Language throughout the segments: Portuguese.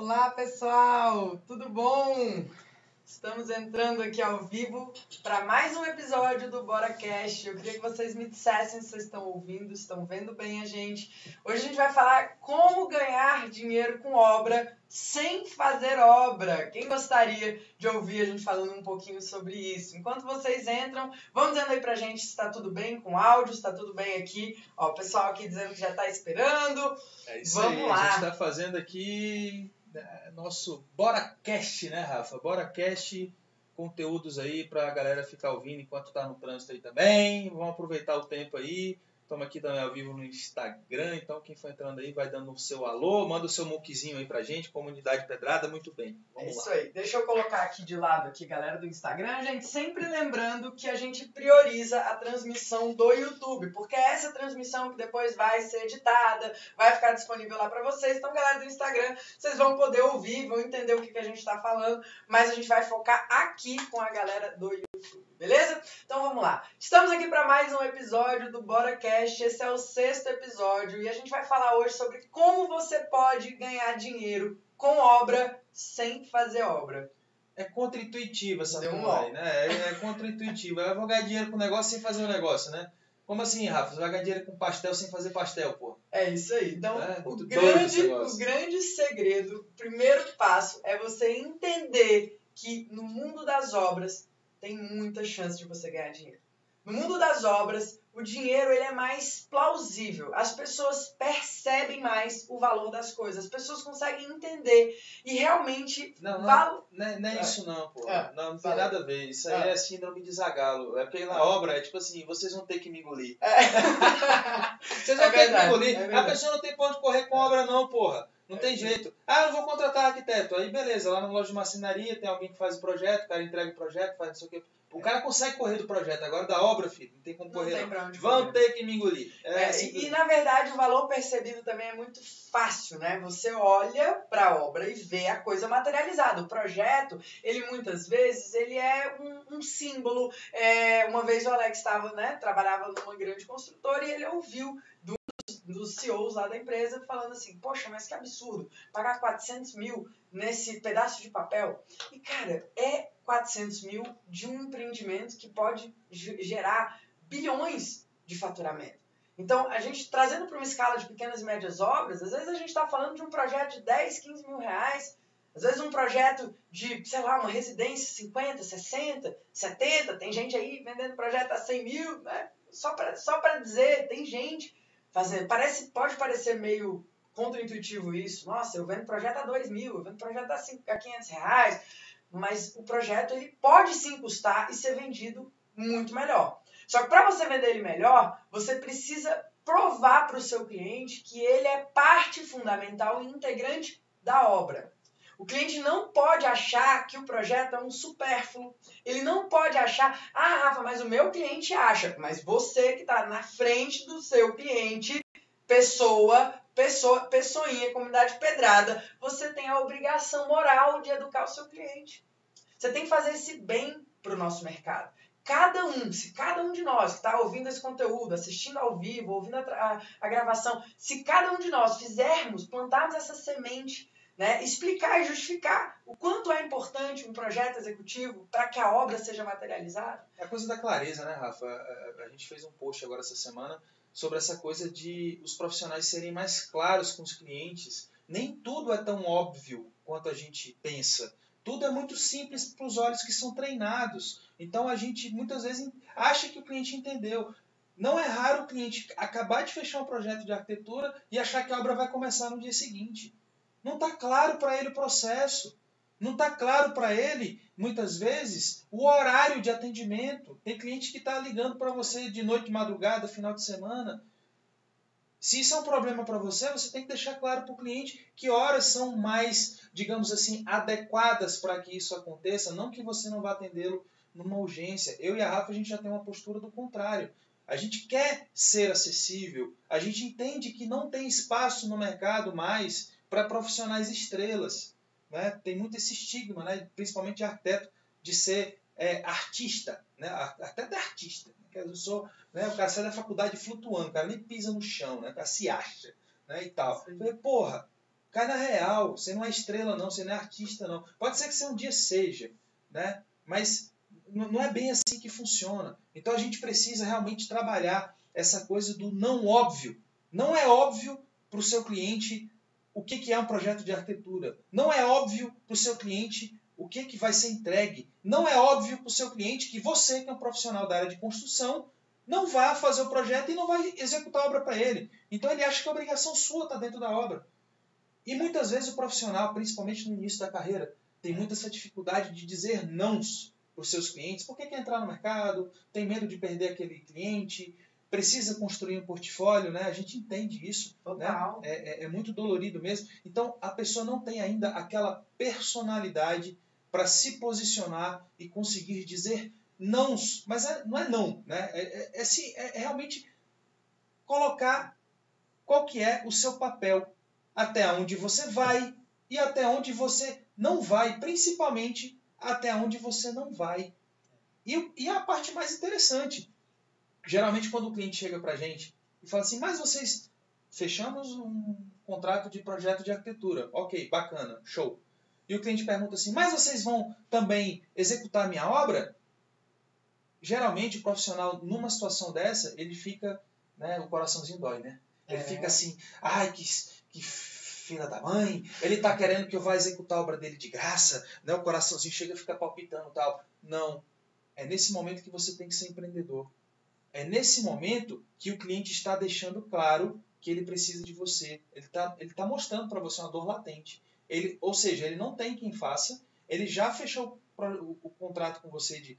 Olá, pessoal! Tudo bom? Estamos entrando aqui ao vivo para mais um episódio do Bora Cash. Eu queria que vocês me dissessem se vocês estão ouvindo, estão vendo bem a gente. Hoje a gente vai falar como ganhar dinheiro com obra sem fazer obra. Quem gostaria de ouvir a gente falando um pouquinho sobre isso? Enquanto vocês entram, vão dizendo aí pra gente se está tudo bem com o áudio, se está tudo bem aqui. Ó, o pessoal aqui dizendo que já está esperando. É isso Vamos aí, lá. a gente está fazendo aqui nosso Bora Cast, né, Rafa? Bora Cast, conteúdos aí para a galera ficar ouvindo enquanto tá no trânsito aí também. Vamos aproveitar o tempo aí. Estamos aqui também ao vivo no Instagram, então quem for entrando aí vai dando o seu alô, manda o seu muquizinho aí pra gente, comunidade pedrada, muito bem. É Vamos isso lá. aí. Deixa eu colocar aqui de lado aqui, galera do Instagram, gente, sempre lembrando que a gente prioriza a transmissão do YouTube, porque é essa transmissão que depois vai ser editada, vai ficar disponível lá para vocês. Então, galera do Instagram, vocês vão poder ouvir, vão entender o que, que a gente está falando, mas a gente vai focar aqui com a galera do YouTube. Beleza? Então vamos lá. Estamos aqui para mais um episódio do Bora Cash. Esse é o sexto episódio e a gente vai falar hoje sobre como você pode ganhar dinheiro com obra sem fazer obra. É contra-intuitiva essa aí, né? É, é contra-intuitiva. Eu vou ganhar dinheiro com o negócio sem fazer o negócio, né? Como assim, Rafa? Você vai ganhar dinheiro com pastel sem fazer pastel, pô? É isso aí. Então, É, o, grande, o grande segredo, o primeiro passo é você entender que no mundo das obras tem muita chance de você ganhar dinheiro. No mundo das obras, o dinheiro ele é mais plausível. As pessoas percebem mais o valor das coisas. As pessoas conseguem entender e realmente Não, não, val... não é, não é É. isso não, pô. É. Não, não tem Fala. nada a ver. Isso aí É. é síndrome de Zagalo. É porque na obra é tipo assim, vocês vão ter que me engolir. Vocês vão É ter que me engolir. é a pessoa não tem pra onde correr com obra não, porra. Não É tem jeito. Ah, eu vou contratar arquiteto. Aí beleza, lá na loja de marcenaria tem alguém que faz o projeto, o cara entrega o projeto, faz não sei o quê. O cara consegue correr do projeto. Agora da obra, filho, não tem como Não correr tem não. Vão correr. ter que me engolir. É, É, e, e, na verdade o valor percebido também é muito fácil, né? Você olha para a obra e vê a coisa materializada. O projeto, ele muitas vezes ele é um, um símbolo. É, uma vez o Alex estava, né? Trabalhava numa grande construtora e ele ouviu dos, CEOs lá da empresa falando assim: Poxa, mas que absurdo pagar 400 mil nesse pedaço de papel. E cara, é 400 mil de um empreendimento que pode ge- gerar bilhões de faturamento. Então, a gente trazendo para uma escala de pequenas e médias obras, às vezes a gente está falando de um projeto de 10, 15 mil reais, às vezes um projeto de, sei lá, uma residência 50, 60, 70, tem gente aí vendendo projeto a 100 mil, né? Só para só dizer, tem gente fazendo. Parece, pode parecer meio contra-intuitivo isso. Nossa, eu vendo projeto a 2 mil, eu vendo projeto a, 5, a 500 reais, mas o projeto ele pode sim custar e ser vendido muito melhor. Só que para você vender ele melhor, você precisa provar para o seu cliente que ele é parte fundamental e integrante da obra. O cliente não pode achar que o projeto é um supérfluo. Ele não pode achar, ah, Rafa, mas o meu cliente acha. Mas você que está na frente do seu cliente, pessoa, pessoa, pessoinha, comunidade pedrada, você tem a obrigação moral de educar o seu cliente. Você tem que fazer esse bem para o nosso mercado cada um, se cada um de nós que está ouvindo esse conteúdo, assistindo ao vivo, ouvindo a, a, a, gravação, se cada um de nós fizermos, plantarmos essa semente, né, explicar e justificar o quanto é importante um projeto executivo para que a obra seja materializada. É a coisa da clareza, né, Rafa? A, a gente fez um post agora essa semana sobre essa coisa de os profissionais serem mais claros com os clientes. Nem tudo é tão óbvio quanto a gente pensa. Tudo é muito simples para os olhos que são treinados. Então a gente muitas vezes acha que o cliente entendeu. Não é raro o cliente acabar de fechar um projeto de arquitetura e achar que a obra vai começar no dia seguinte. Não está claro para ele o processo. Não está claro para ele, muitas vezes, o horário de atendimento. Tem cliente que está ligando para você de noite, madrugada, final de semana. Se isso é um problema para você, você tem que deixar claro para o cliente que horas são mais, digamos assim, adequadas para que isso aconteça. Não que você não vá atendê-lo numa urgência. Eu e a Rafa, a gente já tem uma postura do contrário. A gente quer ser acessível. A gente entende que não tem espaço no mercado mais para profissionais estrelas. Né? Tem muito esse estigma, né? principalmente de arquiteto, de ser é, artista. Né? Arquiteto é artista. Eu sou, né? O cara sai da faculdade flutuando, o cara nem pisa no chão, né? o cara se acha né? e tal. Falei, porra, Cai na real. Você não é estrela, não. Você não é artista, não. Pode ser que você um dia seja, né? Mas não é bem assim que funciona. Então a gente precisa realmente trabalhar essa coisa do não óbvio. Não é óbvio para o seu cliente o que, que é um projeto de arquitetura. Não é óbvio para o seu cliente o que, que vai ser entregue. Não é óbvio para o seu cliente que você, que é um profissional da área de construção, não vai fazer o projeto e não vai executar a obra para ele. Então ele acha que a obrigação sua está dentro da obra. E muitas vezes o profissional, principalmente no início da carreira, tem muita essa dificuldade de dizer nãos para os seus clientes, porque quer entrar no mercado, tem medo de perder aquele cliente, precisa construir um portfólio, né? A gente entende isso, né? Total. né? É, é, é muito dolorido mesmo. Então a pessoa não tem ainda aquela personalidade para se posicionar e conseguir dizer não, mas é, não é não, né? É, é, é, é, realmente colocar qual que é o seu papel, até onde você vai e até onde você não vai, principalmente até onde você não vai. E, e a parte mais interessante, geralmente quando o cliente chega para a gente e fala assim, mas vocês fechamos um contrato de projeto de arquitetura, ok, bacana, show. E o cliente pergunta assim, mas vocês vão também executar a minha obra? Geralmente o profissional numa situação dessa ele fica, né, o coraçãozinho dói, né? Ele é. fica assim, ai que, que filha da mãe, ele está querendo que eu vá executar a obra dele de graça, né? o coraçãozinho chega a ficar palpitando tal. Não. É nesse momento que você tem que ser empreendedor. É nesse momento que o cliente está deixando claro que ele precisa de você. Ele está ele tá mostrando para você uma dor latente. Ele, ou seja, ele não tem quem faça, ele já fechou o, o, contrato com você de,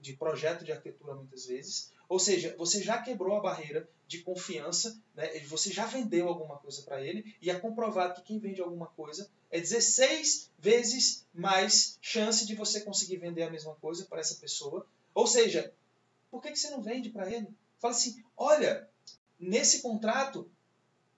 de projeto de arquitetura muitas vezes, ou seja, você já quebrou a barreira de confiança, né? você já vendeu alguma coisa para ele, e é comprovado que quem vende alguma coisa é 16 vezes mais chance de você conseguir vender a mesma coisa para essa pessoa. Ou seja, por que, que você não vende para ele? Fala assim: olha, nesse contrato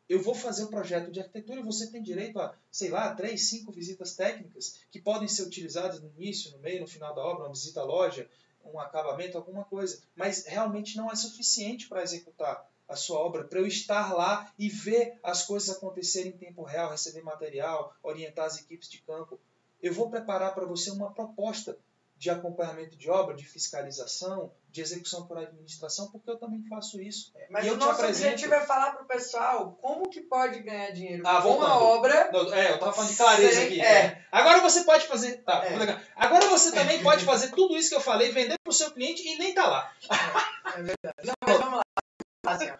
eu vou fazer o projeto de arquitetura e você tem direito a, sei lá, três, cinco visitas técnicas que podem ser utilizadas no início, no meio, no final da obra, uma visita à loja, um acabamento, alguma coisa, mas realmente não é suficiente para executar a sua obra, para eu estar lá e ver as coisas acontecerem em tempo real, receber material, orientar as equipes de campo. Eu vou preparar para você uma proposta de acompanhamento de obra, de fiscalização, de execução por administração, porque eu também faço isso. É, mas o nosso apresento... objetivo é falar para o pessoal como que pode ganhar dinheiro ah, com uma obra. É, eu estava falando de clareza sem... aqui. É. é. Agora você pode fazer. Tá, é. Agora você também pode fazer tudo isso que eu falei, vender para o seu cliente e nem tá lá. É, é verdade. Não, mas vamos lá. Assim,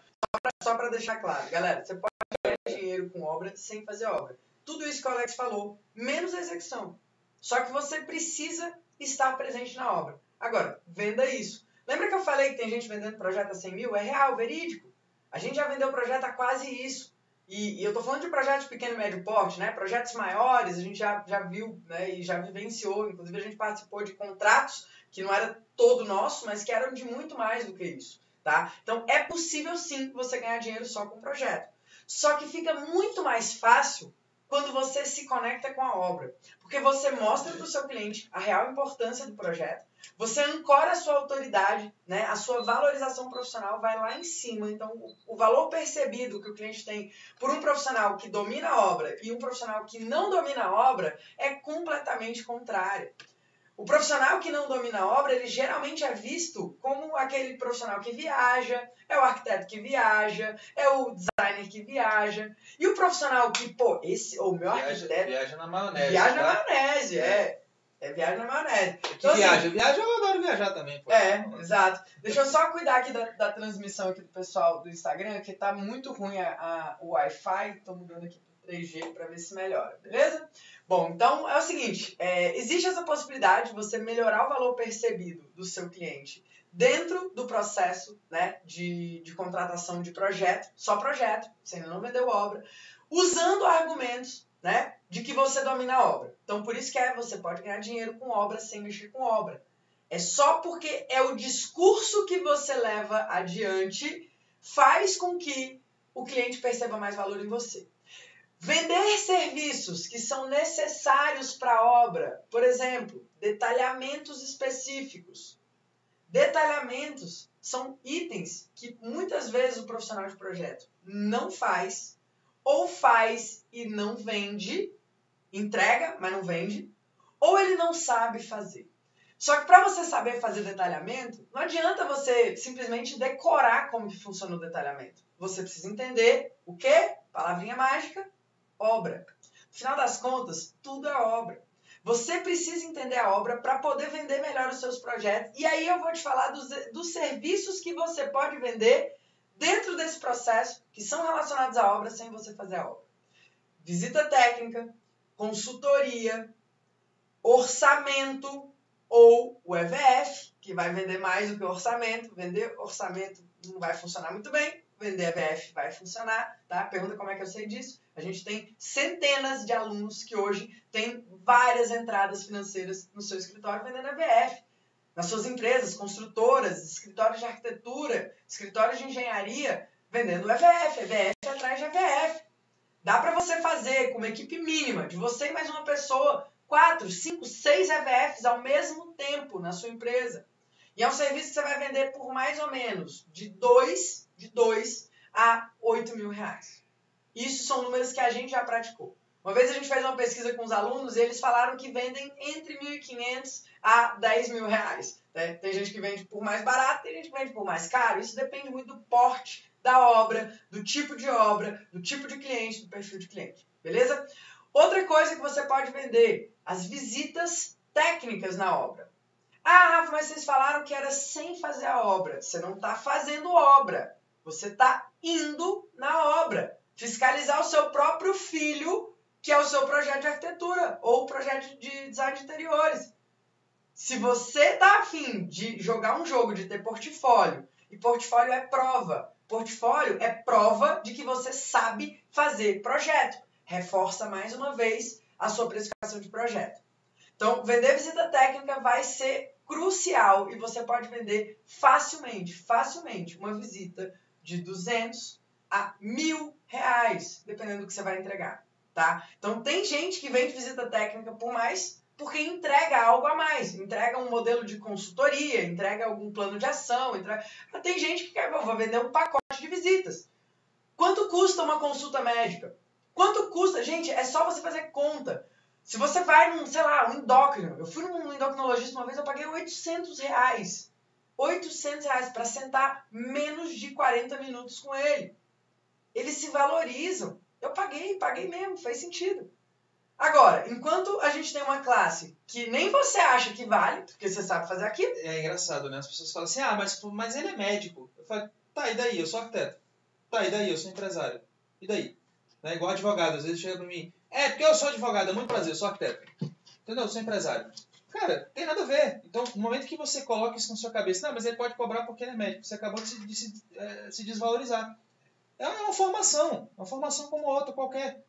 só para deixar claro, galera, você pode ganhar dinheiro com obra sem fazer obra. Tudo isso que o Alex falou, menos a execução. Só que você precisa estar presente na obra. Agora, venda isso. Lembra que eu falei que tem gente vendendo projeto a 100 mil? É real, verídico. A gente já vendeu projeto a quase isso. E, e eu estou falando de projetos pequeno e médio porte, né? Projetos maiores, a gente já, já viu né? e já vivenciou. Inclusive, a gente participou de contratos que não era todo nosso, mas que eram de muito mais do que isso. Tá? Então, é possível sim você ganhar dinheiro só com projeto. Só que fica muito mais fácil quando você se conecta com a obra. Porque você mostra para o seu cliente a real importância do projeto, você ancora a sua autoridade, né? a sua valorização profissional vai lá em cima. Então, o valor percebido que o cliente tem por um profissional que domina a obra e um profissional que não domina a obra é completamente contrário. O profissional que não domina a obra, ele geralmente é visto como aquele profissional que viaja, é o arquiteto que viaja, é o designer que viaja. E o profissional que, pô, esse, o meu viaja, arquiteto. Viaja na maionese. Viaja tá? na maionese, é. É viagem na maionese. Que então, assim, viaja, assim, viaja, eu adoro viajar também. Pô. É, exato. Deixa eu só cuidar aqui da, da transmissão aqui do pessoal do Instagram, que tá muito ruim a, a o Wi-Fi. Tô mudando aqui 3G para ver se melhora, beleza? Bom, então é o seguinte: é, existe essa possibilidade de você melhorar o valor percebido do seu cliente dentro do processo né, de, de contratação de projeto, só projeto, você ainda não vendeu obra, usando argumentos né, de que você domina a obra. Então, por isso que é, você pode ganhar dinheiro com obra sem mexer com obra. É só porque é o discurso que você leva adiante faz com que o cliente perceba mais valor em você. Vender serviços que são necessários para a obra, por exemplo, detalhamentos específicos. Detalhamentos são itens que muitas vezes o profissional de projeto não faz ou faz e não vende, entrega, mas não vende, ou ele não sabe fazer. Só que para você saber fazer detalhamento, não adianta você simplesmente decorar como que funciona o detalhamento. Você precisa entender o quê? Palavrinha mágica, obra. No final das contas, tudo é obra. Você precisa entender a obra para poder vender melhor os seus projetos. E aí eu vou te falar dos, dos serviços que você pode vender dentro desse processo que são relacionados à obra sem você fazer a obra. Visita técnica, consultoria, orçamento ou o EVF, que vai vender mais do que orçamento. Vender orçamento não vai funcionar muito bem, vender EVF vai funcionar, tá? Pergunta como é que eu sei disso. A gente tem centenas de alunos que hoje têm várias entradas financeiras no seu escritório vendendo EVF nas suas empresas, construtoras, escritórios de arquitetura, escritórios de engenharia, vendendo EVF, EVF atrás de EVF. Dá para você fazer com uma equipe mínima, de você e mais uma pessoa, quatro, cinco, seis EVFs ao mesmo tempo na sua empresa. E é um serviço que você vai vender por mais ou menos de 2 de dois a 8 mil reais. Isso são números que a gente já praticou. Uma vez a gente fez uma pesquisa com os alunos e eles falaram que vendem entre 1.500 a 10 mil reais. Né? Tem gente que vende por mais barato, tem gente que vende por mais caro. Isso depende muito do porte da obra, do tipo de obra, do tipo de cliente, do perfil de cliente. Beleza? Outra coisa que você pode vender, as visitas técnicas na obra. Ah, Rafa, mas vocês falaram que era sem fazer a obra. Você não está fazendo obra. Você está indo na obra. Fiscalizar o seu próprio filho que é o seu projeto de arquitetura ou projeto de design de interiores. Se você está afim de jogar um jogo, de ter portfólio, e portfólio é prova, portfólio é prova de que você sabe fazer projeto. Reforça mais uma vez a sua precificação de projeto. Então, vender visita técnica vai ser crucial e você pode vender facilmente, facilmente, uma visita de 200 a mil reais, dependendo do que você vai entregar tá? Então tem gente que vende visita técnica por mais porque entrega algo a mais, entrega um modelo de consultoria, entrega algum plano de ação, entrega... tem gente que quer, vou vender um pacote de visitas. Quanto custa uma consulta médica? Quanto custa? Gente, é só você fazer conta. Se você vai num, sei lá, um endócrino, eu fui num endocrinologista uma vez, eu paguei 800 reais. 800 reais para sentar menos de 40 minutos com ele. Eles se valorizam. Eu paguei, paguei mesmo, faz sentido. Agora, enquanto a gente tem uma classe que nem você acha que vale, porque você sabe fazer aquilo. É engraçado, né? As pessoas falam assim, ah, mas, mas ele é médico. Eu falo, tá, e daí? Eu sou arquiteto. Tá, e daí? Eu sou empresário. E daí? Né? Igual advogado, às vezes chega pra mim, é, porque eu sou advogado, é muito prazer, eu sou arquiteto. Entendeu? Eu sou empresário. Cara, tem nada a ver. Então, no momento que você coloca isso na sua cabeça, não, mas ele pode cobrar porque ele é médico, você acabou de se, de se, é, se desvalorizar. É uma formação, uma formação como outra qualquer.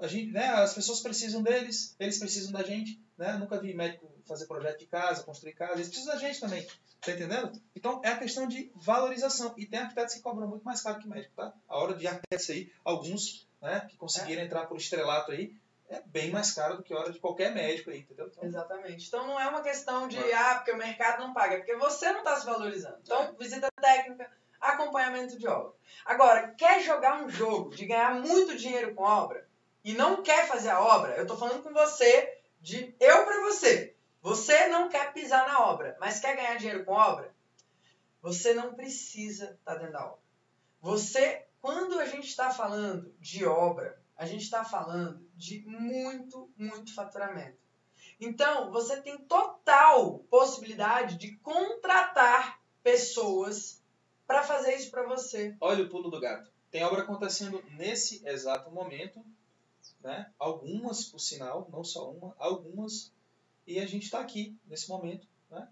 A gente, né, as pessoas precisam deles, eles precisam da gente. Né? Nunca vi médico fazer projeto de casa, construir casa, eles precisam da gente também. Tá entendendo? Então é a questão de valorização. E tem arquitetos que cobram muito mais caro que médico, tá? A hora de arquitetos aí, alguns né, que conseguiram é. entrar por estrelato aí, é bem mais caro do que a hora de qualquer médico aí, entendeu? Então, Exatamente. Então não é uma questão de, ah, porque o mercado não paga, é porque você não está se valorizando. Então, é. visita técnica, acompanhamento de obra. Agora, quer jogar um jogo de ganhar muito dinheiro com obra e não quer fazer a obra? Eu estou falando com você, de eu para você. Você não quer pisar na obra, mas quer ganhar dinheiro com obra? Você não precisa estar tá dentro da obra. Você, quando a gente está falando de obra, a gente está falando de muito, muito faturamento. Então, você tem total possibilidade de contratar pessoas para fazer isso para você. Olha o pulo do gato. Tem obra acontecendo nesse exato momento, né? Algumas, por sinal, não só uma, algumas. E a gente está aqui nesse momento, né?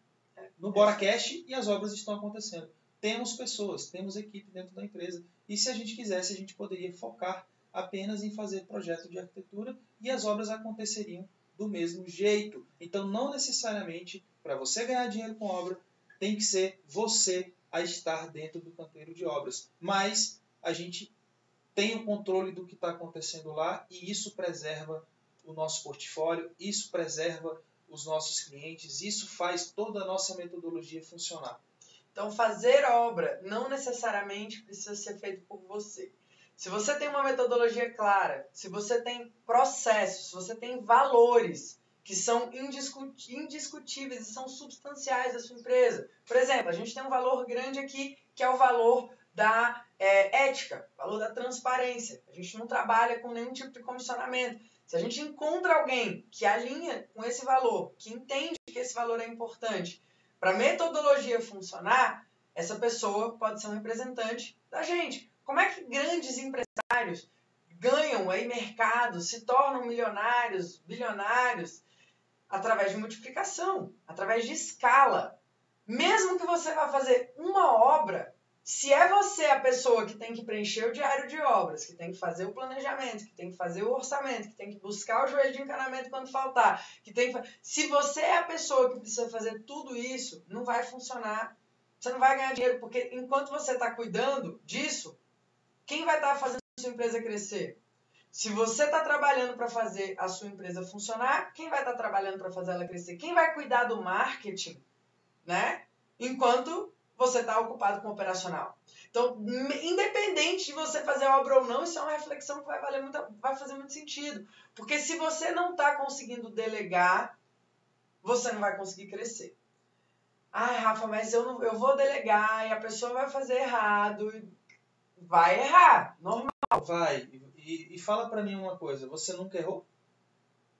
No BoraCast e as obras estão acontecendo. Temos pessoas, temos equipe dentro da empresa. E se a gente quisesse, a gente poderia focar apenas em fazer projeto de arquitetura e as obras aconteceriam do mesmo jeito. Então, não necessariamente para você ganhar dinheiro com obra, tem que ser você a estar dentro do canteiro de obras. Mas a gente tem o controle do que está acontecendo lá e isso preserva o nosso portfólio, isso preserva os nossos clientes, isso faz toda a nossa metodologia funcionar. Então, fazer obra não necessariamente precisa ser feito por você. se você tem uma metodologia clara, se você tem processos, se você tem valores que são indiscutíveis e são substanciais da sua empresa. Por exemplo, a gente tem um valor grande aqui que é o valor da é, ética, valor da transparência. A gente não trabalha com nenhum tipo de comissionamento. Se a gente encontra alguém que alinha com esse valor, que entende que esse valor é importante, para a metodologia funcionar, essa pessoa pode ser um representante da gente. Como é que grandes empresários ganham aí mercado, se tornam milionários, bilionários, através de multiplicação, através de escala. Mesmo que você vá fazer uma obra, se é você a pessoa que tem que preencher o diário de obras, que tem que fazer o planejamento, que tem que fazer o orçamento, que tem que buscar o joelho de encanamento quando faltar, que tem que... se você é a pessoa que precisa fazer tudo isso, não vai funcionar. Você não vai ganhar dinheiro, porque enquanto você está cuidando disso, quem vai estar tá fazendo a sua empresa crescer? Se você está trabalhando para fazer a sua empresa funcionar, quem vai estar tá trabalhando para fazer ela crescer? Quem vai cuidar do marketing, né? Enquanto você está ocupado com o operacional. Então, independente de você fazer obra ou não, isso é uma reflexão que vai, valer muito, vai fazer muito sentido. Porque se você não está conseguindo delegar, você não vai conseguir crescer. Ai, Rafa, mas eu, não, eu vou delegar e a pessoa vai fazer errado. Vai errar, normal. Vai. E, e fala para mim uma coisa: você nunca errou?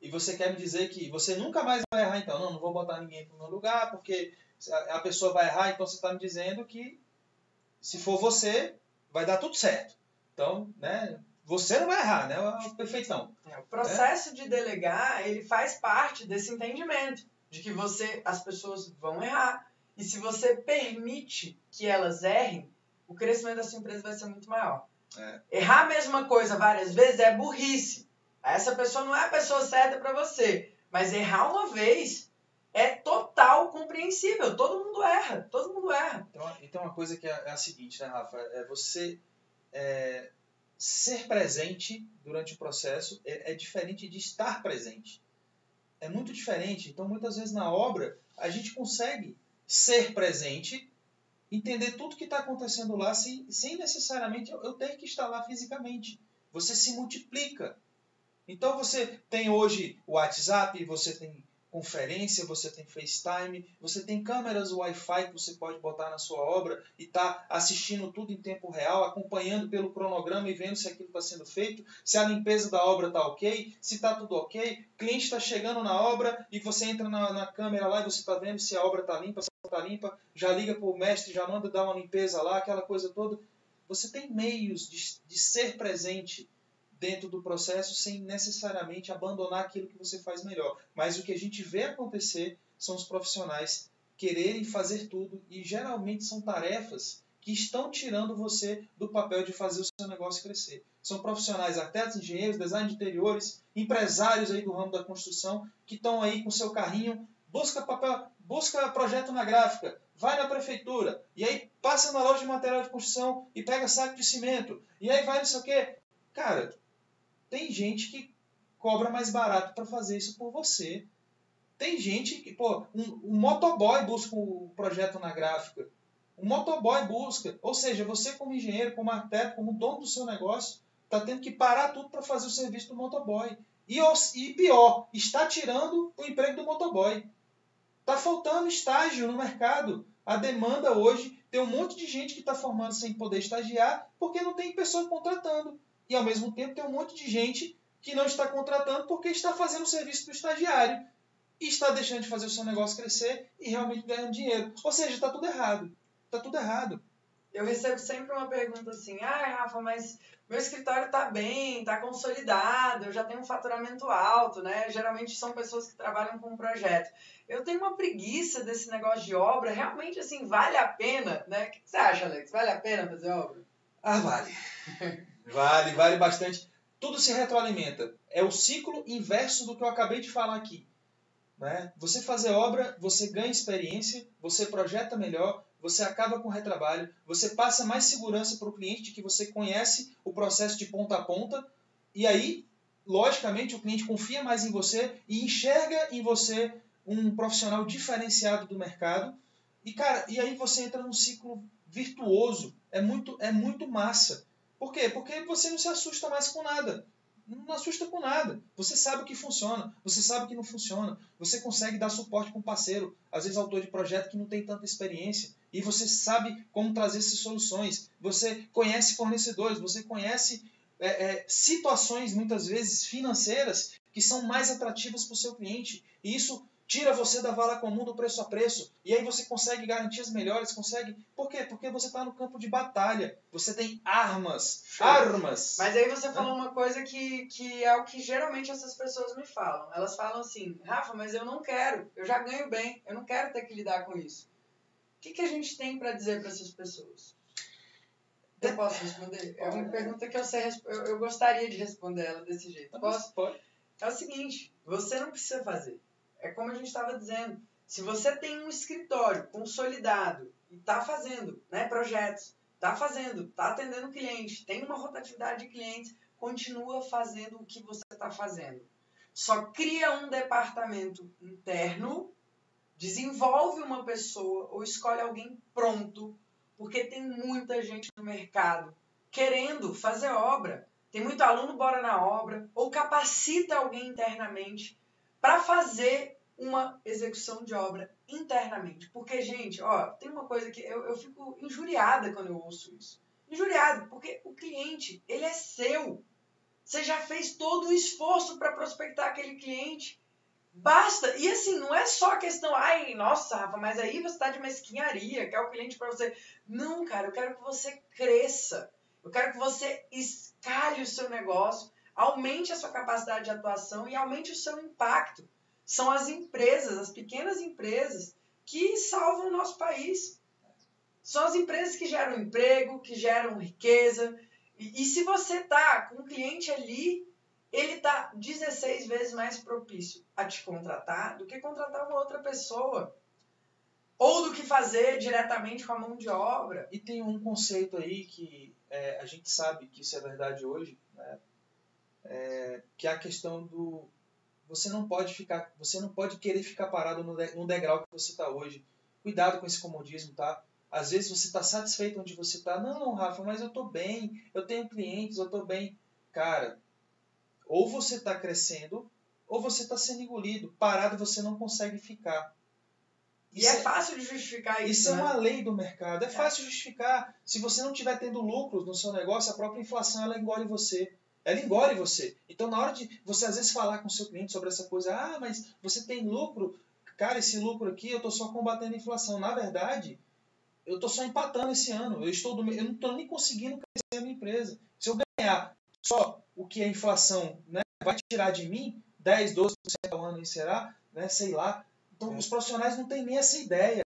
E você quer me dizer que você nunca mais vai errar, então? Não, não vou botar ninguém no meu lugar, porque a pessoa vai errar, então você está me dizendo que se for você, vai dar tudo certo. Então, né, você não vai errar, né? É o perfeitão. É, o processo de delegar, ele faz parte desse entendimento de que você, as pessoas vão errar. E se você permite que elas errem, o crescimento da sua empresa vai ser muito maior. É. Errar a mesma coisa várias vezes é burrice. Essa pessoa não é a pessoa certa para você. Mas errar uma vez é total compreensível. Todo mundo erra. Todo mundo erra. Então, então uma coisa que é, é a seguinte, né, Rafa? É você é, ser presente durante o processo é, é diferente de estar presente. É muito diferente. Então, muitas vezes na obra, a gente consegue ser presente entender tudo que está acontecendo lá sem, sem necessariamente eu, ter que estar lá fisicamente. Você se multiplica. Então você tem hoje o WhatsApp, você tem conferência, você tem FaceTime, você tem câmeras Wi-Fi que você pode botar na sua obra e tá assistindo tudo em tempo real, acompanhando pelo cronograma e vendo se aquilo está sendo feito, se a limpeza da obra está ok, se está tudo ok, cliente está chegando na obra e você entra na, na câmera lá e você está vendo se a obra está limpa, está limpa, já liga para o mestre, já manda dar uma limpeza lá, aquela coisa toda. Você tem meios de, de ser presente dentro do processo sem necessariamente abandonar aquilo que você faz melhor. Mas o que a gente vê acontecer são os profissionais quererem fazer tudo e geralmente são tarefas que estão tirando você do papel de fazer o seu negócio crescer. São profissionais, arquitetos, engenheiros, design de interiores, empresários aí do ramo da construção que estão aí com seu carrinho, busca papel, busca projeto na gráfica, vai na prefeitura, e aí passa na loja de material de construção e pega saco de cimento, e aí vai não sei o quê. Cara, tem gente que cobra mais barato para fazer isso por você. Tem gente que, pô, um, um motoboy busca um projeto na gráfica. Um motoboy busca. Ou seja, você como engenheiro, como arquiteto, como dono do seu negócio, está tendo que parar tudo para fazer o serviço do motoboy. E, e pior, está tirando o emprego do motoboy. Está faltando estágio no mercado. A demanda hoje tem um monte de gente que está formando sem poder estagiar porque não tem pessoa contratando e ao mesmo tempo tem um monte de gente que não está contratando porque está fazendo o serviço do estagiário e está deixando de fazer o seu negócio crescer e realmente ganhando dinheiro. Ou seja, está tudo errado. Está tudo errado. Eu recebo sempre uma pergunta assim: ah, Rafa, mas meu escritório está bem, está consolidado, eu já tenho um faturamento alto, né? Geralmente são pessoas que trabalham com um projeto. Eu tenho uma preguiça desse negócio de obra, realmente assim, vale a pena, né? O que você acha, Alex? Vale a pena fazer obra? Ah, vale. Vale, vale bastante. Tudo se retroalimenta. É o ciclo inverso do que eu acabei de falar aqui. Né? Você fazer obra, você ganha experiência, você projeta melhor, você acaba com o retrabalho, você passa mais segurança para o cliente de que você conhece o processo de ponta a ponta, e aí, logicamente, o cliente confia mais em você e enxerga em você um profissional diferenciado do mercado. E, cara, e aí você entra num ciclo virtuoso. É muito, é muito massa. Por quê? Porque você não se assusta mais com nada. Não assusta com nada. Você sabe o que funciona, você sabe o que não funciona. Você consegue dar suporte para um parceiro, às vezes autor de projeto que não tem tanta experiência. E você sabe como trazer essas soluções. Você conhece fornecedores, você conhece é, é, situações, muitas vezes financeiras, que são mais atrativas para o seu cliente. E isso tira você da vala comum do preço a preço. E aí você consegue garantias melhores, consegue. Por quê? Porque você está no campo de batalha. Você tem armas. Show. Armas. Mas aí você falou uma coisa que, que é o que geralmente essas pessoas me falam. Elas falam assim, Rafa, mas eu não quero. Eu já ganho bem. Eu não quero ter que lidar com isso. O que, que a gente tem para dizer para essas pessoas? Eu posso responder? É uma pergunta que eu sei, eu, eu gostaria de responder ela desse jeito. Posso? Pode. É o seguinte, você não precisa fazer. É como a gente estava dizendo. Se você tem um escritório consolidado e está fazendo né, projetos, está fazendo, está atendendo cliente, tem uma rotatividade de clientes, continua fazendo o que você está fazendo. Só cria um departamento interno, desenvolve uma pessoa ou escolhe alguém pronto, porque tem muita gente no mercado querendo fazer obra. Tem muito aluno bora na obra, ou capacita alguém internamente para fazer uma execução de obra internamente. Porque, gente, ó, tem uma coisa que eu, eu fico injuriada quando eu ouço isso. Injuriado, porque o cliente, ele é seu. Você já fez todo o esforço para prospectar aquele cliente. Basta. E assim, não é só a questão, ai, nossa, Rafa, mas aí você está de mesquinharia, quer o cliente para você. Não, cara, eu quero que você cresça. Eu quero que você escale o seu negócio, aumente a sua capacidade de atuação e aumente o seu impacto. São as empresas, as pequenas empresas, que salvam o nosso país. São as empresas que geram emprego, que geram riqueza. E, e se você tá com um cliente ali, ele está 16 vezes mais propício a te contratar do que contratar uma outra pessoa. Ou do que fazer diretamente com a mão de obra. E tem um conceito aí que é, a gente sabe que isso é verdade hoje, né? é, que é a questão do você não pode ficar, você não pode querer ficar parado no, no degrau que você está hoje. Cuidado com esse comodismo, tá? Às vezes você está satisfeito onde você está. Não, Rafa, mas eu estou bem, eu tenho clientes, eu estou bem. Cara, ou você está crescendo, ou você está sendo engolido. Parado você não consegue ficar. E é, é, fácil de justificar isso. Isso né? é uma lei do mercado. É, é fácil justificar. Se você não estiver tendo lucros no seu negócio, a própria inflação ela engole você. Ela engole você. Então, na hora de você às vezes falar com o seu cliente sobre essa coisa, ah, mas você tem lucro, cara, esse lucro aqui eu estou só combatendo a inflação. Na verdade, eu estou só empatando esse ano. Eu, estou do, eu não estou nem conseguindo crescer a minha empresa. Se eu ganhar só o que a inflação né, vai tirar de mim, 10, 12% ao ano, será? Né, sei lá. Então, os profissionais não têm nem essa ideia.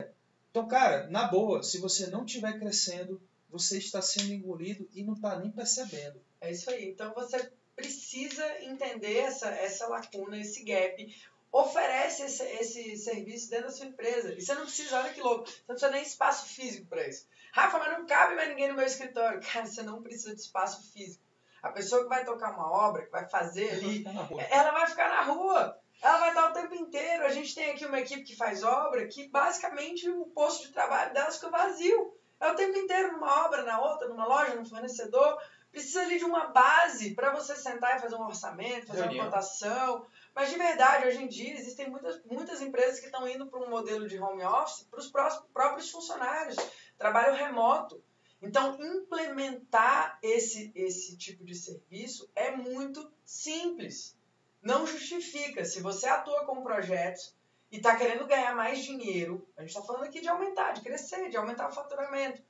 Então, cara, na boa, se você não estiver crescendo, você está sendo engolido e não está nem percebendo. É isso aí. Então você precisa entender essa, essa lacuna, esse gap. Oferece esse, esse serviço dentro da sua empresa. E você não precisa, olha que louco, você não precisa nem espaço físico para isso. Rafa, mas não cabe mais ninguém no meu escritório. Cara, você não precisa de espaço físico. A pessoa que vai tocar uma obra, que vai fazer ali, ela vai ficar na rua. Ela vai estar o tempo inteiro. A gente tem aqui uma equipe que faz obra que basicamente o posto de trabalho dela fica vazio. É o tempo inteiro numa obra, na outra, numa loja, num fornecedor. Precisa ali de uma base para você sentar e fazer um orçamento, fazer Reunião. uma cotação. Mas de verdade, hoje em dia, existem muitas, muitas empresas que estão indo para um modelo de home office para os próprios funcionários. Trabalho remoto. Então, implementar esse, esse tipo de serviço é muito simples. Não justifica. Se você atua com projetos e está querendo ganhar mais dinheiro, a gente está falando aqui de aumentar, de crescer, de aumentar o faturamento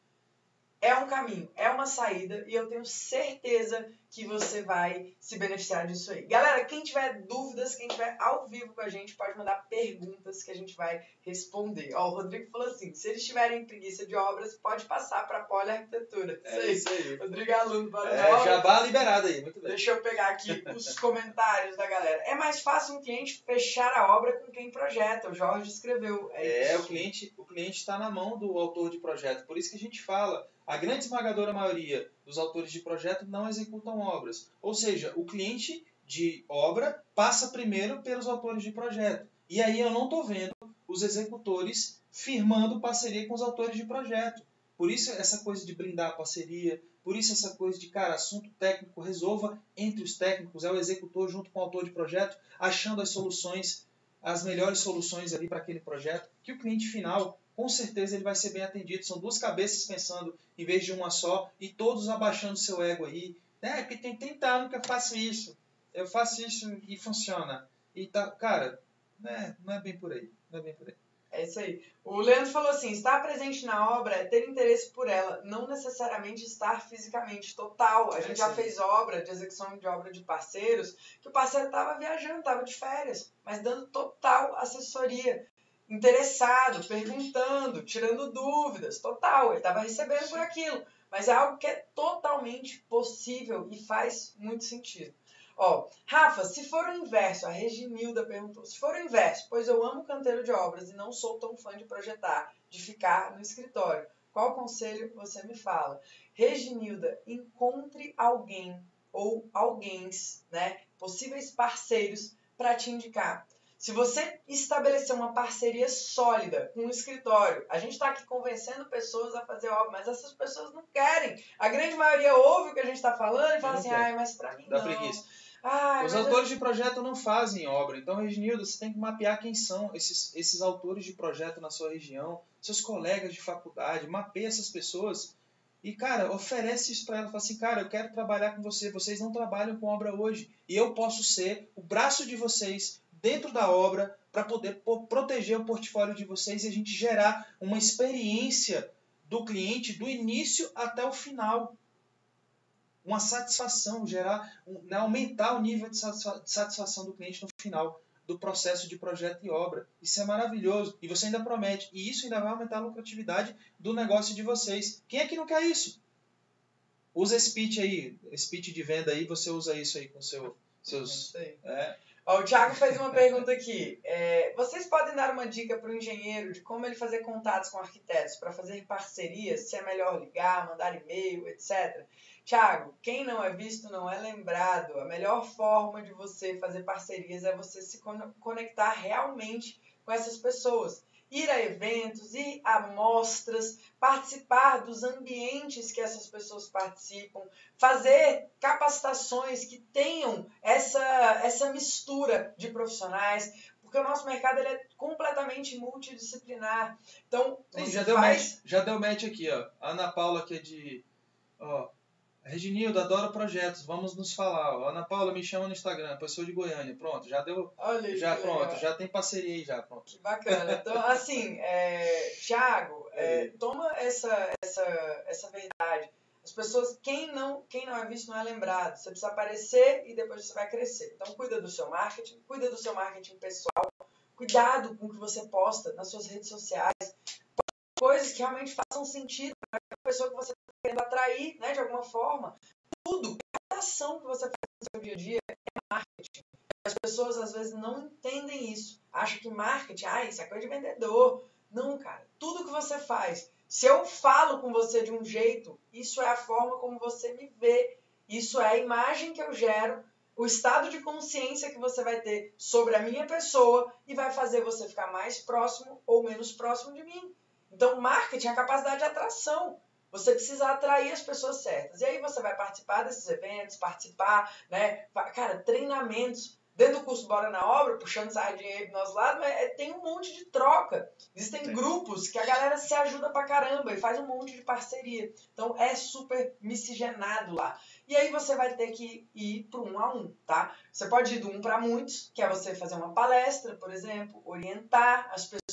é um caminho, é uma saída e eu tenho certeza que você vai se beneficiar disso aí. Galera, quem tiver dúvidas, quem tiver ao vivo com a gente, pode mandar perguntas que a gente vai responder. Ó, o Rodrigo falou assim: se eles tiverem preguiça de obras, pode passar para a arquitetura. É isso aí. Rodrigo é aluno, bora é, Jabá liberado aí, muito bem. Deixa eu pegar aqui os comentários da galera. É mais fácil um cliente fechar a obra com quem projeta. O Jorge escreveu. É, é o cliente o cliente está na mão do autor de projeto. Por isso que a gente fala a grande esmagadora maioria dos autores de projeto não executam obras. Ou seja, o cliente de obra passa primeiro pelos autores de projeto. E aí eu não estou vendo os executores firmando parceria com os autores de projeto. Por isso essa coisa de brindar a parceria, por isso essa coisa de, cara, assunto técnico, resolva entre os técnicos, é o executor junto com o autor de projeto, achando as soluções, as melhores soluções ali para aquele projeto, que o cliente final, com certeza, ele vai ser bem atendido. São duas cabeças pensando em vez de uma só e todos abaixando seu ego aí. É, porque tem 30 anos que eu faço isso. Eu faço isso e funciona. E tá, cara, né, não é bem por aí. Não é bem por aí. É isso aí. O Leandro falou assim: estar presente na obra é ter interesse por ela, não necessariamente estar fisicamente. Total. A é gente já fez obra de execução de obra de parceiros, que o parceiro estava viajando, estava de férias, mas dando total assessoria. Interessado, perguntando, tirando dúvidas, total. Ele estava recebendo por aquilo. Mas é algo que é totalmente possível e faz muito sentido. Ó, Rafa, se for o inverso, a Reginilda perguntou, se for o inverso, pois eu amo canteiro de obras e não sou tão fã de projetar, de ficar no escritório. Qual conselho você me fala? Reginilda, encontre alguém ou alguém, né, possíveis parceiros para te indicar. Se você estabelecer uma parceria sólida com um escritório, a gente está aqui convencendo pessoas a fazer obra, mas essas pessoas não querem. A grande maioria ouve o que a gente está falando e fala assim, ai, mas para mim Dá não. Preguiça. Ai, Os autores eu... de projeto não fazem obra. Então, Reginildo, você tem que mapear quem são esses, esses autores de projeto na sua região, seus colegas de faculdade, mapeia essas pessoas e, cara, oferece isso para ela. Fala assim, cara, eu quero trabalhar com você. Vocês não trabalham com obra hoje. E eu posso ser o braço de vocês dentro da obra para poder proteger o portfólio de vocês e a gente gerar uma experiência do cliente do início até o final uma satisfação, gerar, né, aumentar o nível de satisfação do cliente no final do processo de projeto e obra. Isso é maravilhoso. E você ainda promete. E isso ainda vai aumentar a lucratividade do negócio de vocês. Quem é que não quer isso? Usa esse pitch aí, esse pitch de venda aí, você usa isso aí com seu, seus. É. Ó, o Thiago fez uma pergunta aqui. É, vocês podem dar uma dica para o engenheiro de como ele fazer contatos com arquitetos para fazer parcerias, se é melhor ligar, mandar e-mail, etc. Tiago, quem não é visto não é lembrado. A melhor forma de você fazer parcerias é você se conectar realmente com essas pessoas. Ir a eventos, ir a mostras, participar dos ambientes que essas pessoas participam, fazer capacitações que tenham essa, essa mistura de profissionais, porque o nosso mercado ele é completamente multidisciplinar. Então, Sim, já, deu faz... match, já deu match aqui, ó. A Ana Paula, que é de. Ó, Reginildo, adoro projetos, vamos nos falar. Ana Paula, me chama no Instagram, pessoa de Goiânia. Pronto, já deu. Olha já Pronto, legal. já tem parceria aí já, pronto. Que bacana. Então, assim, é, Thiago, é, toma essa, essa, essa verdade. As pessoas, quem não, quem não é visto não é lembrado. Você precisa aparecer e depois você vai crescer. Então, cuida do seu marketing, cuida do seu marketing pessoal, cuidado com o que você posta nas suas redes sociais. Coisas que realmente façam sentido pessoa que você querendo atrair, né, de alguma forma. Tudo, cada ação que você faz no seu dia a dia é marketing. As pessoas às vezes não entendem isso. Acham que marketing, ah, isso é coisa de vendedor. Não, cara. Tudo que você faz. Se eu falo com você de um jeito, isso é a forma como você me vê. Isso é a imagem que eu gero, o estado de consciência que você vai ter sobre a minha pessoa e vai fazer você ficar mais próximo ou menos próximo de mim. Então, marketing é a capacidade de atração. Você precisa atrair as pessoas certas. E aí você vai participar desses eventos, participar, né? Cara, treinamentos. Dentro do curso Bora na Obra, puxando sardinha aí pro nosso lado, mas é, tem um monte de troca. Existem Sim. grupos que a galera se ajuda pra caramba e faz um monte de parceria. Então é super miscigenado lá. E aí você vai ter que ir para um a um, tá? Você pode ir do um para muitos, que é você fazer uma palestra, por exemplo, orientar as pessoas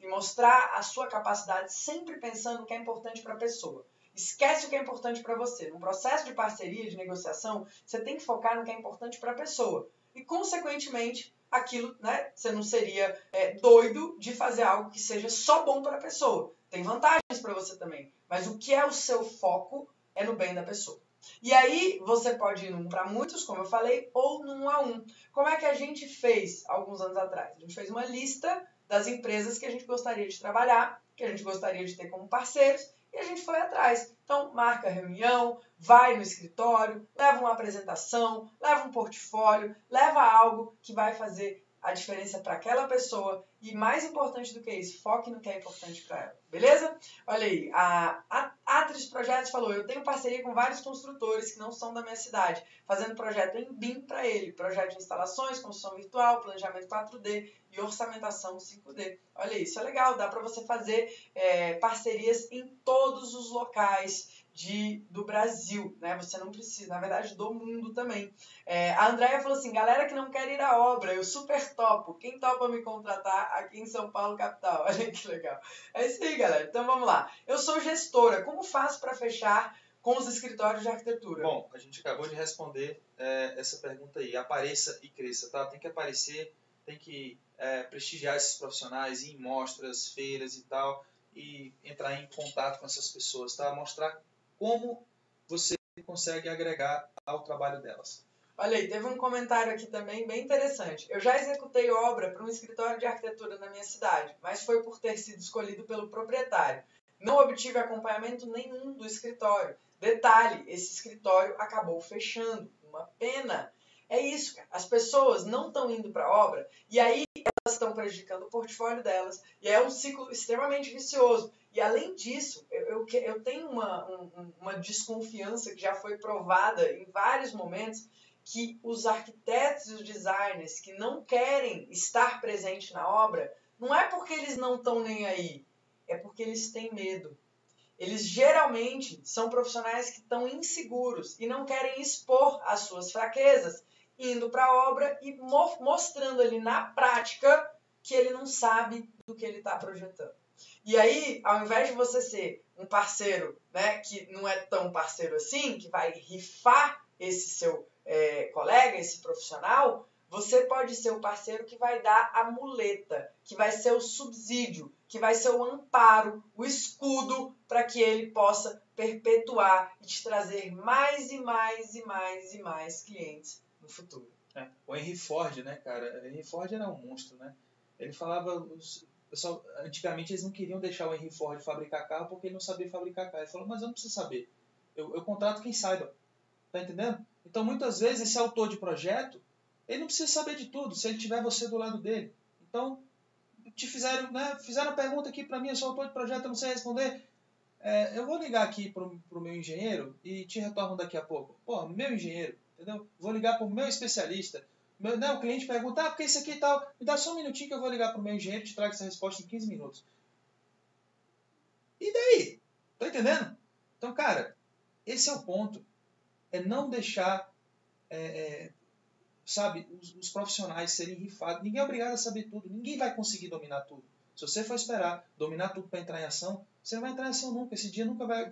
e mostrar a sua capacidade, sempre pensando o que é importante para a pessoa. Esquece o que é importante para você. No processo de parceria, de negociação, você tem que focar no que é importante para a pessoa. E, consequentemente, aquilo, né? Você não seria é, doido de fazer algo que seja só bom para a pessoa. Tem vantagens para você também. Mas o que é o seu foco é no bem da pessoa. E aí você pode ir num para muitos, como eu falei, ou num a um. Como é que a gente fez alguns anos atrás? A gente fez uma lista das empresas que a gente gostaria de trabalhar, que a gente gostaria de ter como parceiros, e a gente foi atrás. Então, marca reunião, vai no escritório, leva uma apresentação, leva um portfólio, leva algo que vai fazer a diferença para aquela pessoa e mais importante do que isso, foque no que é importante para ela. Beleza? Olha aí, a, a Atriz Projetos falou: eu tenho parceria com vários construtores que não são da minha cidade, fazendo projeto em BIM para ele, projeto de instalações, construção virtual, planejamento 4D e orçamentação 5D. Olha isso, é legal, dá para você fazer é, parcerias em todos os locais de, do Brasil, né? Você não precisa, na verdade, do mundo também. É, a Andrea falou assim, galera que não quer ir à obra, eu super topo. Quem topa me contratar aqui em São Paulo, capital? Olha que legal. É isso aí, galera. Então vamos lá. Eu sou gestora. Como faço para fechar com os escritórios de arquitetura? Bom, a gente acabou de responder é, essa pergunta aí. Apareça e cresça, tá? Tem que aparecer, tem que é, prestigiar esses profissionais, ir em mostras, feiras e tal, e entrar em contato com essas pessoas, tá? Mostrar como você consegue agregar ao trabalho delas. Olha aí, teve um comentário aqui também bem interessante. Eu já executei obra para um escritório de arquitetura na minha cidade, mas foi por ter sido escolhido pelo proprietário. Não obtive acompanhamento nenhum do escritório. Detalhe, esse escritório acabou fechando. Uma pena. É isso, cara. As pessoas não estão indo para a obra e aí estão prejudicando o portfólio delas. E é um ciclo extremamente vicioso. E além disso, eu, eu, tenho uma, um, uma desconfiança que já foi provada em vários momentos que os arquitetos e os designers que não querem estar presentes na obra, não é porque eles não estão nem aí, é porque eles têm medo. Eles geralmente são profissionais que estão inseguros e não querem expor as suas fraquezas, indo para a obra e mo mostrando ali na prática que ele não sabe do que ele está projetando. E aí, ao invés de você ser um parceiro né, que não é tão parceiro assim, que vai rifar esse seu é, colega, esse profissional, você pode ser o parceiro que vai dar a muleta, que vai ser o subsídio, que vai ser o amparo, o escudo para que ele possa perpetuar e te trazer mais e mais e mais e mais clientes no futuro. É, o Henry Ford, né, cara? O Henry Ford era um monstro, né? Ele falava, pessoal, antigamente eles não queriam deixar o Henry Ford fabricar carro porque ele não sabia fabricar carro. Ele falou, mas eu não preciso saber. Eu, eu contrato quem saiba. Tá entendendo? Então, muitas vezes, esse autor de projeto, ele não precisa saber de tudo, se ele tiver você do lado dele. Então, te fizeram, né, fizeram a pergunta aqui para mim, eu sou autor de projeto, eu não sei responder. É, eu vou ligar aqui pro, pro meu engenheiro e te retorno daqui a pouco. Pô, meu engenheiro, entendeu? Vou ligar pro meu especialista meu, não, o cliente pergunta, ah, porque isso aqui e tal, me dá só um minutinho que eu vou ligar para o meu engenheiro e te trago essa resposta em 15 minutos. E daí? Tá entendendo? Então, cara, esse é o ponto. É não deixar, é, é, sabe, os, os, profissionais serem rifados. Ninguém é obrigado a saber tudo. Ninguém vai conseguir dominar tudo. Se você for esperar dominar tudo para entrar em ação, você não vai entrar em ação nunca. Esse dia nunca vai,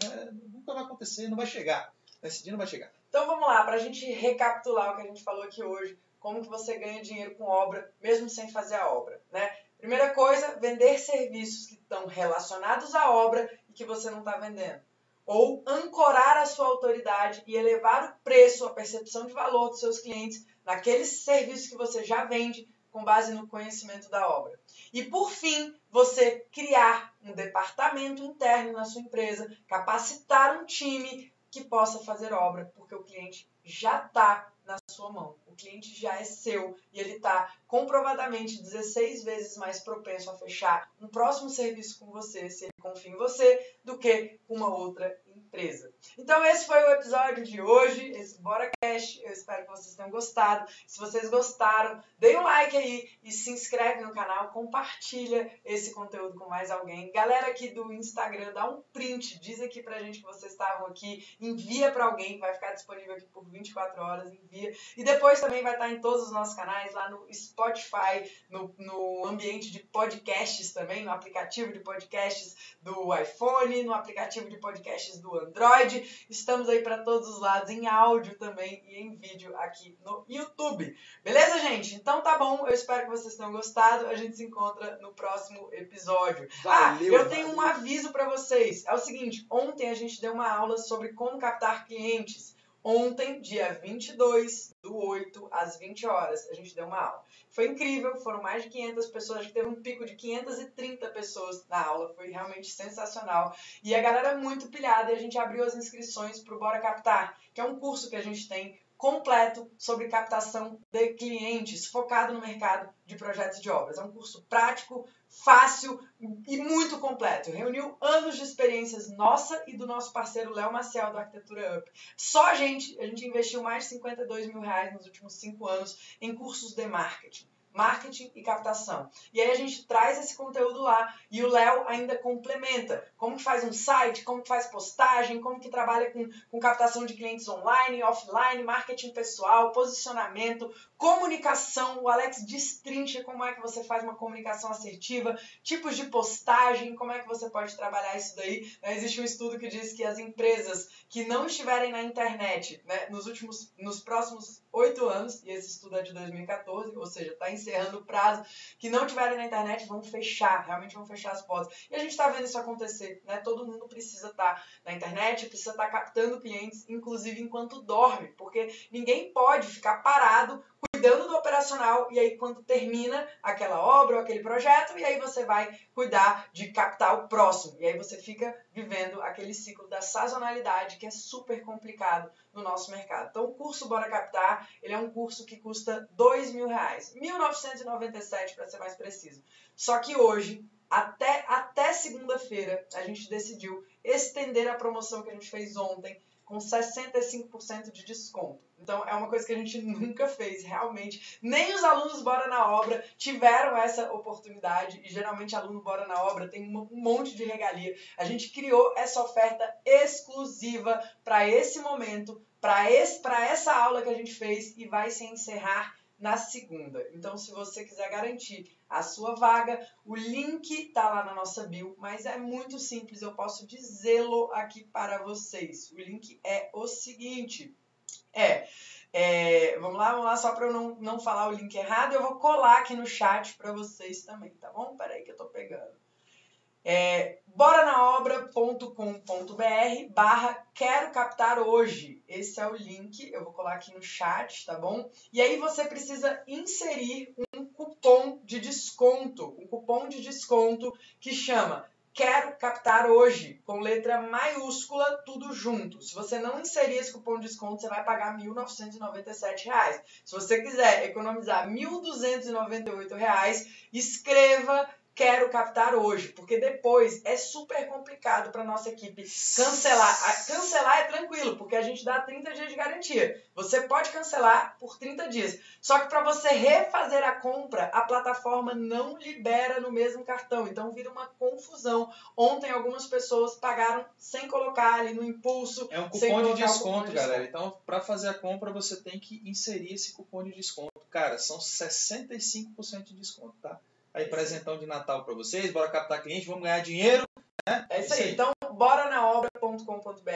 nunca vai acontecer, não vai chegar. Esse dia não vai chegar. Então vamos lá, para a gente recapitular o que a gente falou aqui hoje como que você ganha dinheiro com obra, mesmo sem fazer a obra, né? Primeira coisa, vender serviços que estão relacionados à obra e que você não está vendendo. Ou ancorar a sua autoridade e elevar o preço, a percepção de valor dos seus clientes naqueles serviços que você já vende com base no conhecimento da obra. E por fim, você criar um departamento interno na sua empresa, capacitar um time que possa fazer obra, porque o cliente já está na sua mão. O cliente já é seu e ele está comprovadamente 16 vezes mais propenso a fechar um próximo serviço com você, se ele confia em você, do que com uma outra empresa. Então esse foi o episódio de hoje, esse Bora Cash. Eu espero que vocês tenham gostado. Se vocês gostaram, dê um like aí e se inscreve no canal, compartilha esse conteúdo com mais alguém. Galera aqui do Instagram, dá um print, diz aqui pra gente que vocês estavam aqui, envia para alguém, vai ficar disponível aqui por 24 horas, envia. E depois também vai estar em todos os nossos canais, lá no Spotify, no, no ambiente de podcasts também, no aplicativo de podcasts do iPhone, no aplicativo de podcasts do Android. Estamos aí para todos os lados, em áudio também e em vídeo aqui no YouTube. Beleza, gente? Então tá bom, eu espero que vocês tenham gostado. A gente se encontra no próximo episódio. Ah, valeu, ah, eu tenho valeu. um aviso para vocês. É o seguinte, ontem a gente deu uma aula sobre como captar clientes. Ontem, dia 22 do 8 às 20 horas, a gente deu uma aula. Foi incrível, foram mais de 500 pessoas, a gente teve um pico de 530 pessoas na aula, foi realmente sensacional. E a galera é muito pilhada e a gente abriu as inscrições para o Bora Captar, que é um curso que a gente tem completo sobre captação de clientes, focado no mercado de projetos de obras. É um curso prático, fácil e muito completo. Reuniu anos de experiências nossa e do nosso parceiro Léo Maciel do Arquitetura Up. Só a gente, a gente investiu mais de 52 mil reais nos últimos cinco anos em cursos de marketing marketing e captação. E aí a gente traz esse conteúdo lá e o Léo ainda complementa. Como que faz um site, como que faz postagem, como que trabalha com, com captação de clientes online, offline, marketing pessoal, posicionamento, comunicação. O Alex destrincha como é que você faz uma comunicação assertiva, tipos de postagem, como é que você pode trabalhar isso daí. Né? Existe um estudo que diz que as empresas que não estiverem na internet né, nos últimos, nos próximos oito anos, e esse estudo é de 2014, ou seja, está encerrando o prazo, que não tiverem na internet vão fechar, realmente vão fechar as portas. E a gente está vendo isso acontecer, né? Todo mundo precisa estar tá na internet, precisa estar tá captando clientes, inclusive enquanto dorme, porque ninguém pode ficar parado cuidando do operacional e aí quando termina aquela obra ou aquele projeto e aí você vai cuidar de captar o próximo e aí você fica vivendo aquele ciclo da sazonalidade que é super complicado no nosso mercado. Então o curso Bora Captar ele é um curso que custa dois mil reais, 1.997 para ser mais preciso. Só que hoje até, até segunda-feira a gente decidiu estender a promoção que a gente fez ontem com 65% de desconto. Então é uma coisa que a gente nunca fez, realmente. Nem os alunos Bora na Obra tiveram essa oportunidade, e geralmente aluno Bora na Obra tem um monte de regalia. A gente criou essa oferta exclusiva para esse momento, para essa aula que a gente fez e vai se encerrar na segunda. Então, se você quiser garantir a sua vaga, o link está lá na nossa bio, mas é muito simples, eu posso dizê-lo aqui para vocês. O link é o seguinte: é, é vamos lá, vamos lá, só para eu não, não falar o link errado, eu vou colar aqui no chat para vocês também, tá bom? Peraí que eu estou pegando. É, boranaobra.com.br barra quero captar hoje. Esse é o link, eu vou colar aqui no chat, tá bom? E aí você precisa inserir um cupom de desconto, um cupom de desconto que chama Quero captar hoje, com letra maiúscula, tudo junto. Se você não inserir esse cupom de desconto, você vai pagar R$ 1.997. Se você quiser economizar R$ 1.298, escreva quero captar hoje, porque depois é super complicado para nossa equipe cancelar. Cancelar é tranquilo, porque a gente dá 30 dias de garantia. Você pode cancelar por 30 dias. Só que para você refazer a compra, a plataforma não libera no mesmo cartão, então vira uma confusão. Ontem algumas pessoas pagaram sem colocar ali no impulso. É um cupom de desconto, cupom galera. Então, para fazer a compra, você tem que inserir esse cupom de desconto. Cara, são 65% de desconto, tá? Aí presentão de Natal para vocês, bora captar cliente, vamos ganhar dinheiro. Né? É isso, aí. Então, bora na obra.com.br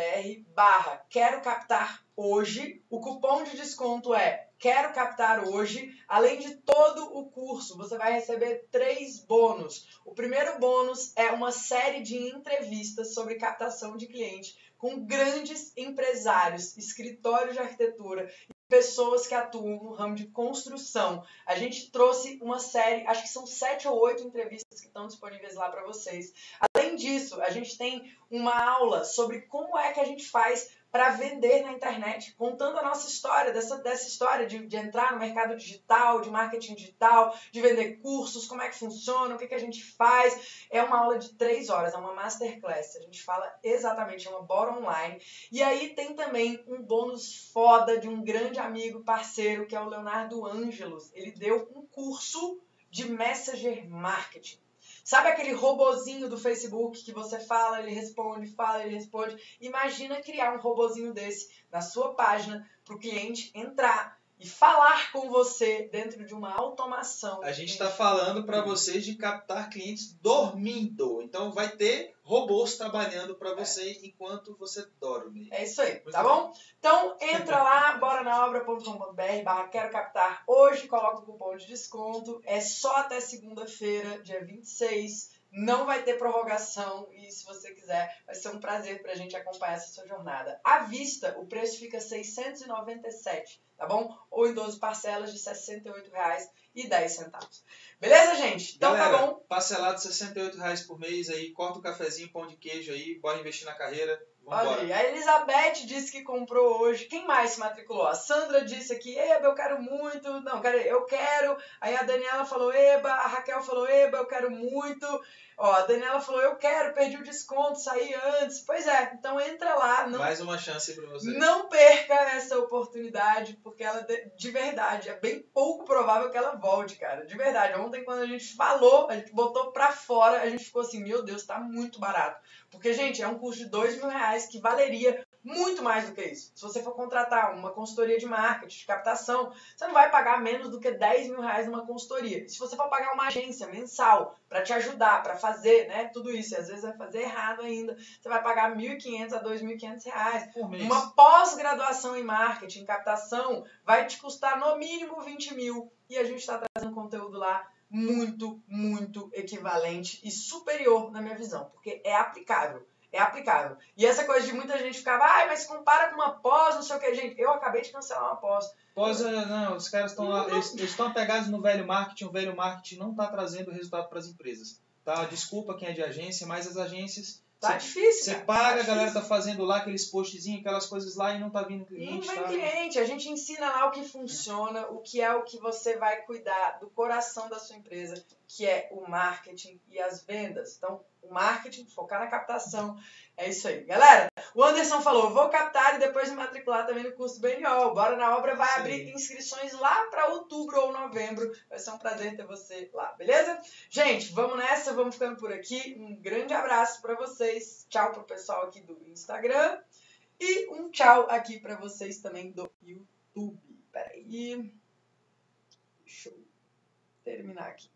barra quero captar hoje. O cupom de desconto é quero captar hoje. Além de todo o curso, você vai receber três bônus. O primeiro bônus é uma série de entrevistas sobre captação de cliente com grandes empresários, escritórios de arquitetura pessoas que atuam no ramo de construção. A gente trouxe uma série, acho que são sete ou oito entrevistas que estão disponíveis lá para vocês. Além disso, a gente tem uma aula sobre como é que a gente faz para vender na internet, contando a nossa história, dessa, dessa história de, de entrar no mercado digital, de marketing digital, de vender cursos, como é que funciona, o que, que a gente faz. É uma aula de três horas, é uma masterclass. A gente fala exatamente, é uma bora online. E aí tem também um bônus foda de um grande amigo, parceiro, que é o Leonardo Ângelos. Ele deu um curso de Messenger Marketing. Sabe aquele robozinho do Facebook que você fala, ele responde, fala, ele responde? Imagina criar um robozinho desse na sua página para o cliente entrar e falar com você dentro de uma automação. A gente está falando para vocês de captar clientes dormindo. Então vai ter robôs trabalhando para você é. enquanto você dorme. É isso aí, Muito tá bom? bom? Então entra lá, bora na obra.com.br barra quero captar hoje, coloca o cupom de desconto. É só até segunda-feira, dia 26 não vai ter prorrogação e se você quiser, vai ser um prazer para a gente acompanhar essa sua jornada. À vista, o preço fica 697, tá bom? Ou em 12 parcelas de R$ 68,10. Beleza, gente? Então tá Galera, tá bom. Parcelado 68 reais por mês aí, corta o cafezinho, pão de queijo aí, bora investir na carreira. Olha aí, a Elizabeth disse que comprou hoje. Quem mais se matriculou? A Sandra disse aqui, Eba, eu quero muito. Não, eu quero. Aí a Daniela falou, Eba. A Raquel falou, Eba, eu quero muito. Ó, a Daniela falou, eu quero, perdi o desconto, saí antes. Pois é, então entra lá. Não, Mais uma chance para você. Não perca essa oportunidade, porque ela, de verdade, é bem pouco provável que ela volte, cara. De verdade. Ontem, quando a gente falou, a gente botou pra fora, a gente ficou assim, meu Deus, tá muito barato. Porque, gente, é um custo de dois mil reais que valeria muito mais do que isso. Se você for contratar uma consultoria de marketing, de captação, você não vai pagar menos do que 10 mil reais numa consultoria. Se você for pagar uma agência mensal para te ajudar, para fazer né, tudo isso, e às vezes vai fazer errado ainda, você vai pagar 1.500 a 2.500 reais. Por mês. Uma pós-graduação em marketing, captação, vai te custar no mínimo 20 mil. E a gente está trazendo conteúdo lá muito, muito equivalente e superior na minha visão, porque é aplicável é aplicável. E essa coisa de muita gente ficava, ai, mas compara com uma pós, não sei o que. Gente, eu acabei de cancelar uma pós. Pós, é, não, os caras estão eles estão apegados no velho marketing, o velho marketing não está trazendo resultado para as empresas. Tá? Desculpa quem é de agência, mas as agências Tá cê, difícil. Você paga, tá a galera tá fazendo lá aqueles postzinhos, aquelas coisas lá e não tá vindo cliente. Não vem tá? cliente. A gente ensina lá o que funciona, o que é o que você vai cuidar do coração da sua empresa, que é o marketing e as vendas. Então, o marketing, focar na captação. É isso aí. Galera, o Anderson falou: vou captar e depois me matricular também no curso BNO. Bora na obra vai abrir inscrições lá para outubro ou novembro. Vai ser um prazer ter você lá, beleza? Gente, vamos nessa, vamos ficando por aqui. Um grande abraço para vocês. Tchau pro pessoal aqui do Instagram. E um tchau aqui para vocês também do YouTube. Peraí. Deixa eu terminar aqui.